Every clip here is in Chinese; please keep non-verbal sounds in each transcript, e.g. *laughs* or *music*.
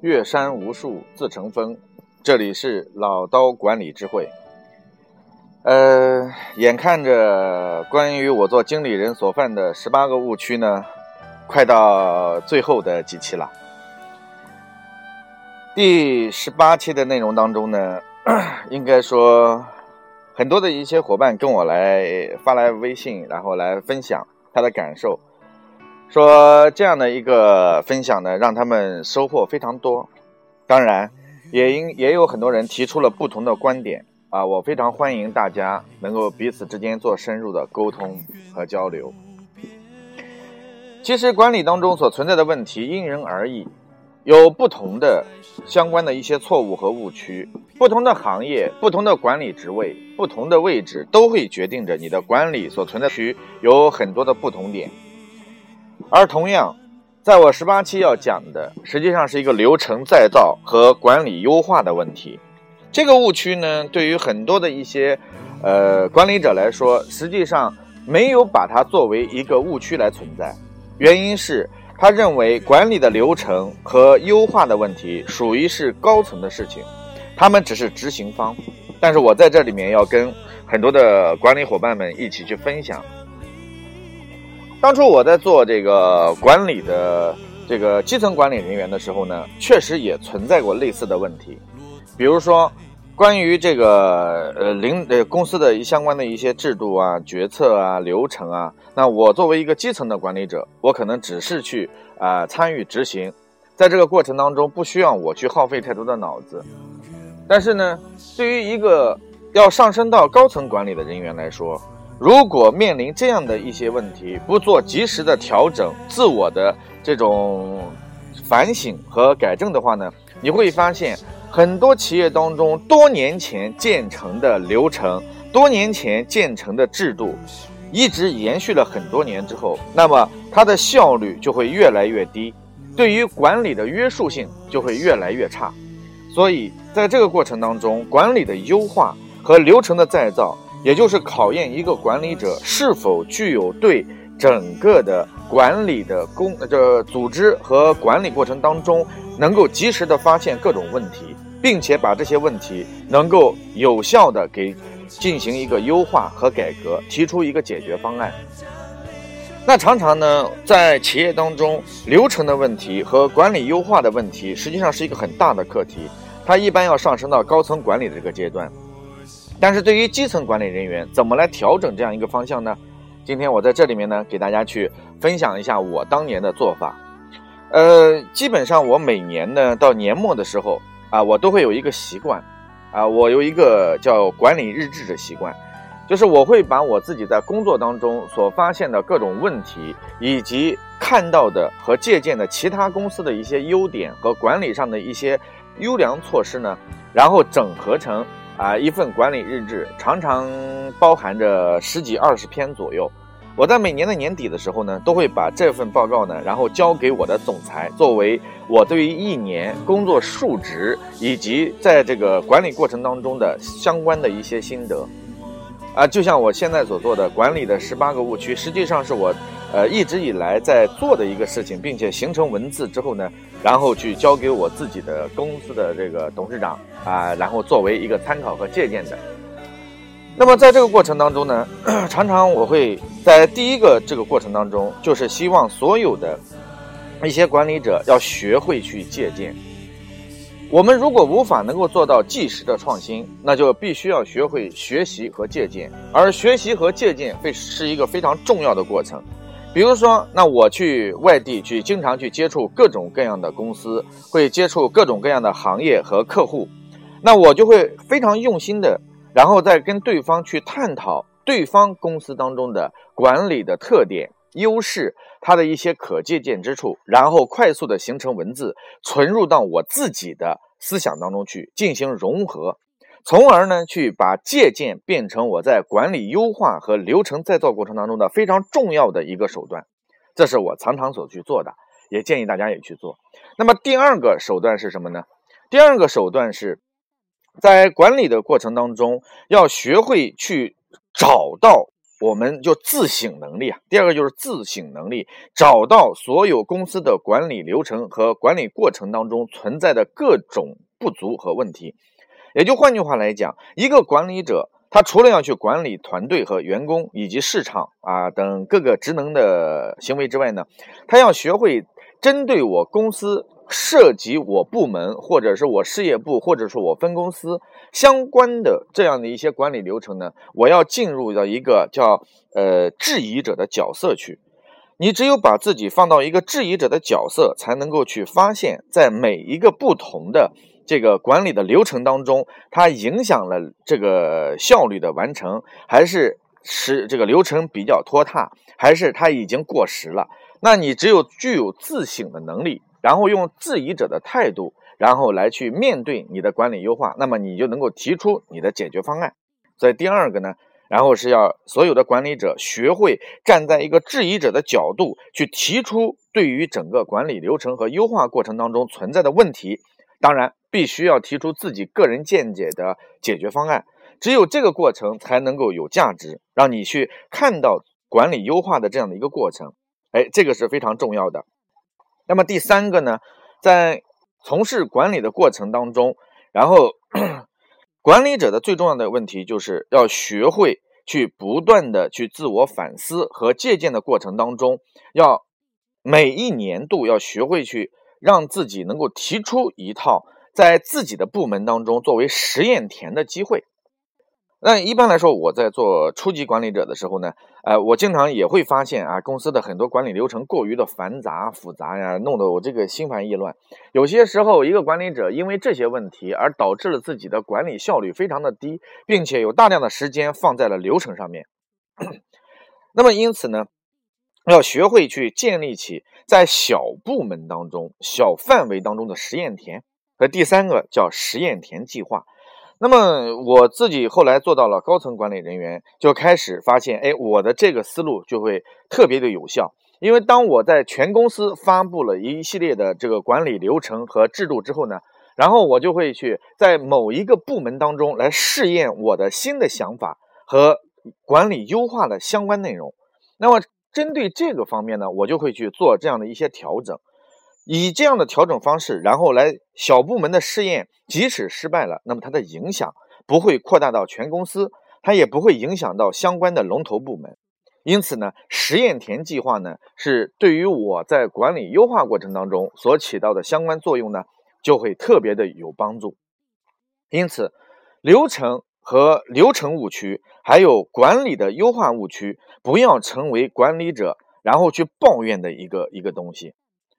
岳山无数自成峰。这里是老刀管理智慧。呃，眼看着关于我做经理人所犯的十八个误区呢，快到最后的几期了。第十八期的内容当中呢，*coughs* 应该说很多的一些伙伴跟我来发来微信，然后来分享他的感受。说这样的一个分享呢，让他们收获非常多。当然，也因也有很多人提出了不同的观点啊，我非常欢迎大家能够彼此之间做深入的沟通和交流。其实管理当中所存在的问题因人而异，有不同的相关的一些错误和误区。不同的行业、不同的管理职位、不同的位置，都会决定着你的管理所存在区有很多的不同点。而同样，在我十八期要讲的，实际上是一个流程再造和管理优化的问题。这个误区呢，对于很多的一些呃管理者来说，实际上没有把它作为一个误区来存在。原因是他认为管理的流程和优化的问题属于是高层的事情，他们只是执行方。但是我在这里面要跟很多的管理伙伴们一起去分享。当初我在做这个管理的这个基层管理人员的时候呢，确实也存在过类似的问题，比如说关于这个呃领呃公司的相关的一些制度啊、决策啊、流程啊，那我作为一个基层的管理者，我可能只是去啊参与执行，在这个过程当中不需要我去耗费太多的脑子，但是呢，对于一个要上升到高层管理的人员来说，如果面临这样的一些问题，不做及时的调整、自我的这种反省和改正的话呢，你会发现很多企业当中多年前建成的流程、多年前建成的制度，一直延续了很多年之后，那么它的效率就会越来越低，对于管理的约束性就会越来越差。所以在这个过程当中，管理的优化和流程的再造。也就是考验一个管理者是否具有对整个的管理的工这组织和管理过程当中，能够及时的发现各种问题，并且把这些问题能够有效的给进行一个优化和改革，提出一个解决方案。那常常呢，在企业当中，流程的问题和管理优化的问题，实际上是一个很大的课题，它一般要上升到高层管理的这个阶段。但是对于基层管理人员，怎么来调整这样一个方向呢？今天我在这里面呢，给大家去分享一下我当年的做法。呃，基本上我每年呢到年末的时候啊，我都会有一个习惯，啊，我有一个叫管理日志的习惯，就是我会把我自己在工作当中所发现的各种问题，以及看到的和借鉴的其他公司的一些优点和管理上的一些优良措施呢，然后整合成。啊，一份管理日志常常包含着十几二十篇左右。我在每年的年底的时候呢，都会把这份报告呢，然后交给我的总裁，作为我对于一年工作数值以及在这个管理过程当中的相关的一些心得。啊，就像我现在所做的管理的十八个误区，实际上是我。呃，一直以来在做的一个事情，并且形成文字之后呢，然后去交给我自己的公司的这个董事长啊，然后作为一个参考和借鉴的。那么在这个过程当中呢，*coughs* 常常我会在第一个这个过程当中，就是希望所有的一些管理者要学会去借鉴。我们如果无法能够做到即时的创新，那就必须要学会学习和借鉴，而学习和借鉴会是一个非常重要的过程。比如说，那我去外地去，经常去接触各种各样的公司，会接触各种各样的行业和客户，那我就会非常用心的，然后再跟对方去探讨对方公司当中的管理的特点、优势，它的一些可借鉴之处，然后快速的形成文字，存入到我自己的思想当中去进行融合。从而呢，去把借鉴变成我在管理优化和流程再造过程当中的非常重要的一个手段，这是我常常所去做的，也建议大家也去做。那么第二个手段是什么呢？第二个手段是在管理的过程当中，要学会去找到我们就自省能力啊。第二个就是自省能力，找到所有公司的管理流程和管理过程当中存在的各种不足和问题。也就换句话来讲，一个管理者，他除了要去管理团队和员工以及市场啊等各个职能的行为之外呢，他要学会针对我公司。涉及我部门，或者是我事业部，或者是我分公司相关的这样的一些管理流程呢，我要进入到一个叫呃质疑者的角色去。你只有把自己放到一个质疑者的角色，才能够去发现，在每一个不同的这个管理的流程当中，它影响了这个效率的完成，还是使这个流程比较拖沓，还是它已经过时了。那你只有具有自省的能力。然后用质疑者的态度，然后来去面对你的管理优化，那么你就能够提出你的解决方案。所以第二个呢，然后是要所有的管理者学会站在一个质疑者的角度去提出对于整个管理流程和优化过程当中存在的问题，当然必须要提出自己个人见解的解决方案。只有这个过程才能够有价值，让你去看到管理优化的这样的一个过程。哎，这个是非常重要的。那么第三个呢，在从事管理的过程当中，然后 *clears throat* 管理者的最重要的问题就是要学会去不断的去自我反思和借鉴的过程当中，要每一年度要学会去让自己能够提出一套在自己的部门当中作为实验田的机会。那一般来说，我在做初级管理者的时候呢，呃，我经常也会发现啊，公司的很多管理流程过于的繁杂复杂呀，弄得我这个心烦意乱。有些时候，一个管理者因为这些问题而导致了自己的管理效率非常的低，并且有大量的时间放在了流程上面。*coughs* 那么因此呢，要学会去建立起在小部门当中、小范围当中的实验田。和第三个叫实验田计划。那么我自己后来做到了高层管理人员，就开始发现，哎，我的这个思路就会特别的有效。因为当我在全公司发布了一系列的这个管理流程和制度之后呢，然后我就会去在某一个部门当中来试验我的新的想法和管理优化的相关内容。那么针对这个方面呢，我就会去做这样的一些调整。以这样的调整方式，然后来小部门的试验，即使失败了，那么它的影响不会扩大到全公司，它也不会影响到相关的龙头部门。因此呢，实验田计划呢，是对于我在管理优化过程当中所起到的相关作用呢，就会特别的有帮助。因此，流程和流程误区，还有管理的优化误区，不要成为管理者然后去抱怨的一个一个东西。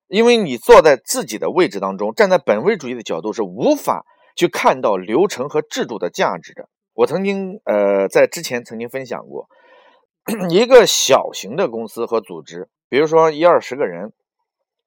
因为你坐在自己的位置当中，站在本位主义的角度是无法去看到流程和制度的价值的。我曾经呃在之前曾经分享过，*clears throat* 一个小型的公司和组织，比如说一二十个人，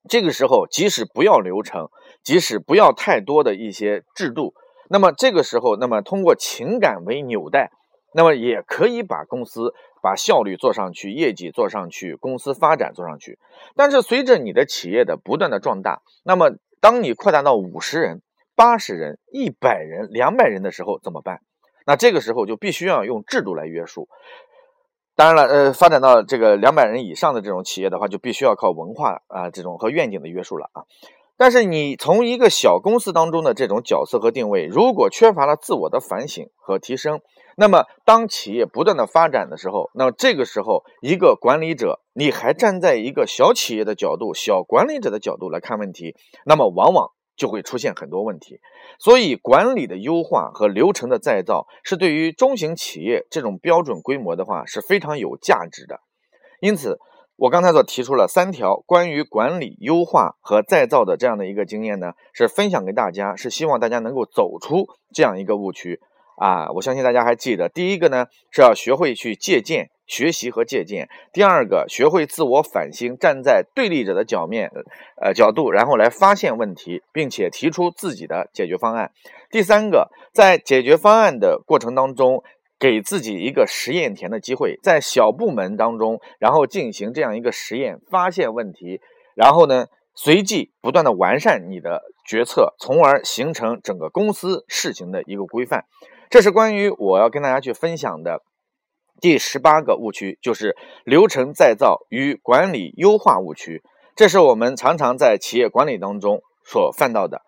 这个时候即使不要流程，即使不要太多的一些制度，那么这个时候，那么通过情感为纽带。那么也可以把公司把效率做上去，业绩做上去，公司发展做上去。但是随着你的企业的不断的壮大，那么当你扩大到五十人、八十人、一百人、两百人的时候怎么办？那这个时候就必须要用制度来约束。当然了，呃，发展到这个两百人以上的这种企业的话，就必须要靠文化啊这种和愿景的约束了啊。但是你从一个小公司当中的这种角色和定位，如果缺乏了自我的反省和提升，那么当企业不断的发展的时候，那么这个时候一个管理者，你还站在一个小企业的角度、小管理者的角度来看问题，那么往往就会出现很多问题。所以，管理的优化和流程的再造，是对于中型企业这种标准规模的话是非常有价值的。因此。我刚才所提出了三条关于管理优化和再造的这样的一个经验呢，是分享给大家，是希望大家能够走出这样一个误区啊！我相信大家还记得，第一个呢是要学会去借鉴、学习和借鉴；第二个，学会自我反省，站在对立者的角面，呃角度，然后来发现问题，并且提出自己的解决方案；第三个，在解决方案的过程当中。给自己一个实验田的机会，在小部门当中，然后进行这样一个实验，发现问题，然后呢，随即不断的完善你的决策，从而形成整个公司事情的一个规范。这是关于我要跟大家去分享的第十八个误区就是流程再造与管理优化误区，这是我们常常在企业管理当中所犯到的。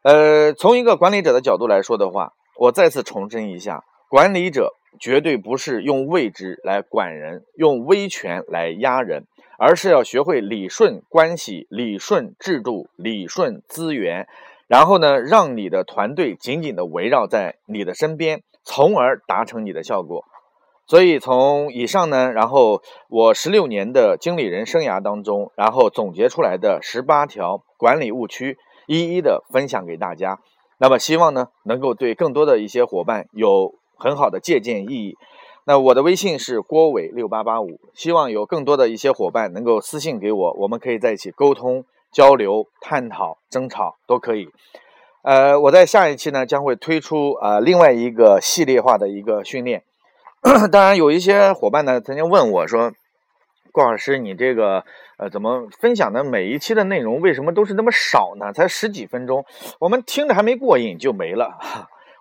呃，从一个管理者的角度来说的话，我再次重申一下，管理者绝对不是用位置来管人，用威权来压人，而是要学会理顺关系、理顺制度、理顺资源，然后呢，让你的团队紧紧的围绕在你的身边，从而达成你的效果。所以从以上呢，然后我十六年的经理人生涯当中，然后总结出来的十八条管理误区，一一的分享给大家。那么希望呢，能够对更多的一些伙伴有很好的借鉴意义。那我的微信是郭伟六八八五，希望有更多的一些伙伴能够私信给我，我们可以在一起沟通、交流、探讨、争吵都可以。呃，我在下一期呢将会推出呃另外一个系列化的一个训练。当然，有一些伙伴呢曾经问我说：“郭老师，你这个呃怎么分享的每一期的内容为什么都是那么少呢？才十几分钟，我们听着还没过瘾就没了。”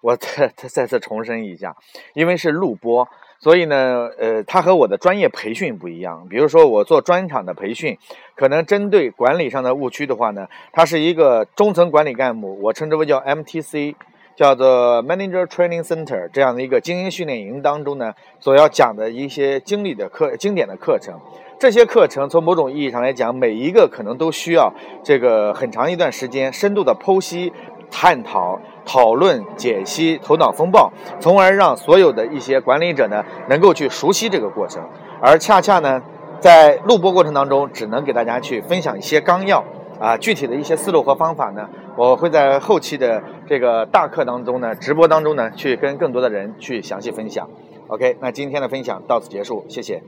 我再 *laughs* 再再次重申一下，因为是录播，所以呢，呃，它和我的专业培训不一样。比如说我做专场的培训，可能针对管理上的误区的话呢，它是一个中层管理干部，我称之为叫 MTC。叫做 Manager Training Center 这样的一个精英训练营当中呢，所要讲的一些经历的课、经典的课程，这些课程从某种意义上来讲，每一个可能都需要这个很长一段时间深度的剖析、探讨、讨论、解析、头脑风暴，从而让所有的一些管理者呢能够去熟悉这个过程。而恰恰呢，在录播过程当中，只能给大家去分享一些纲要。啊，具体的一些思路和方法呢，我会在后期的这个大课当中呢，直播当中呢，去跟更多的人去详细分享。OK，那今天的分享到此结束，谢谢。